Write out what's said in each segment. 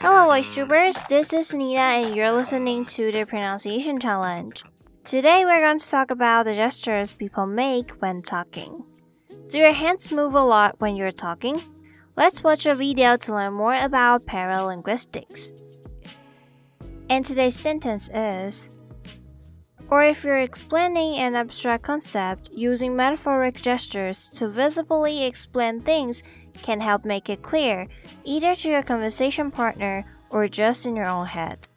Hello, voice This is Nita, and you're listening to the Pronunciation Challenge. Today, we're going to talk about the gestures people make when talking. Do your hands move a lot when you're talking? Let's watch a video to learn more about paralinguistics. And today's sentence is Or if you're explaining an abstract concept, using metaphoric gestures to visibly explain things can help make it clear, either to your conversation partner or just in your own head.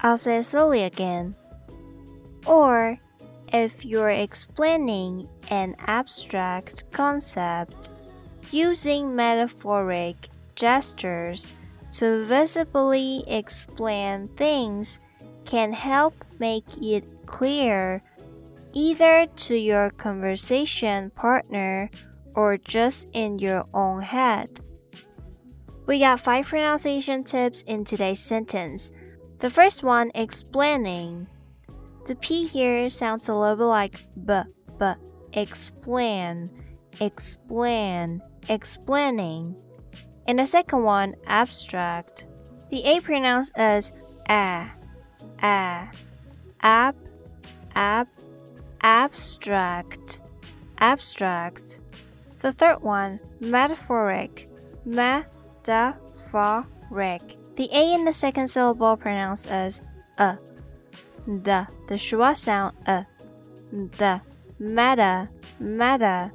I'll say it slowly again. Or, if you're explaining an abstract concept, using metaphoric gestures to visibly explain things can help make it clear either to your conversation partner or just in your own head. We got five pronunciation tips in today's sentence. The first one, explaining. The P here sounds a little bit like b, b, explain, explain, explaining. And the second one, abstract. The A pronounced as a, a, ab, ab, abstract, abstract. The third one, metaphoric. Metaphoric. The A in the second syllable pronounced as a. The, the schwa sound a. The, meta, meta.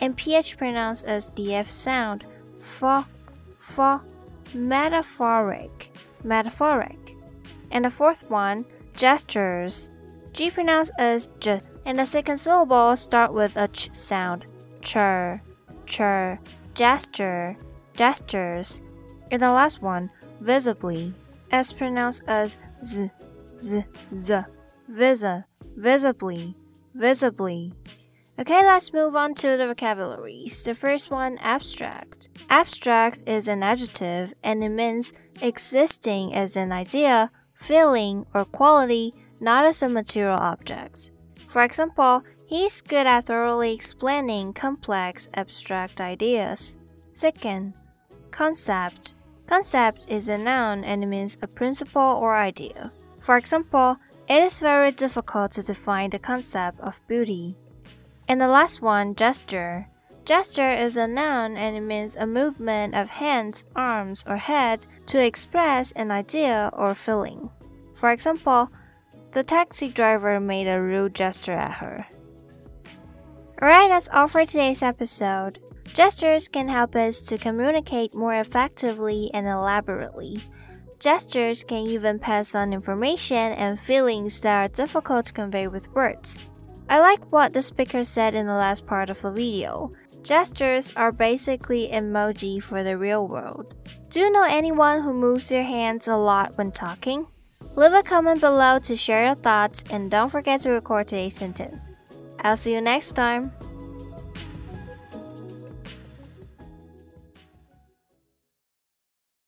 And PH pronounced as the F sound, fa, fa, metaphoric, metaphoric. And the fourth one, gestures. G pronounced as j, and the second syllable start with a ch sound chur, chur, gesture, gestures. And the last one, visibly, as pronounced as z, z, z, visa, visibly, visibly. Okay, let's move on to the vocabularies. The first one, abstract. Abstract is an adjective and it means existing as an idea, feeling, or quality, not as a material object. For example, He's good at thoroughly explaining complex abstract ideas. Second, concept. Concept is a noun and means a principle or idea. For example, it is very difficult to define the concept of beauty. And the last one, gesture. Gesture is a noun and it means a movement of hands, arms, or head to express an idea or feeling. For example, the taxi driver made a rude gesture at her. Alright, that's all for today's episode. Gestures can help us to communicate more effectively and elaborately. Gestures can even pass on information and feelings that are difficult to convey with words. I like what the speaker said in the last part of the video. Gestures are basically emoji for the real world. Do you know anyone who moves their hands a lot when talking? Leave a comment below to share your thoughts and don't forget to record today's sentence. I'll see you next time.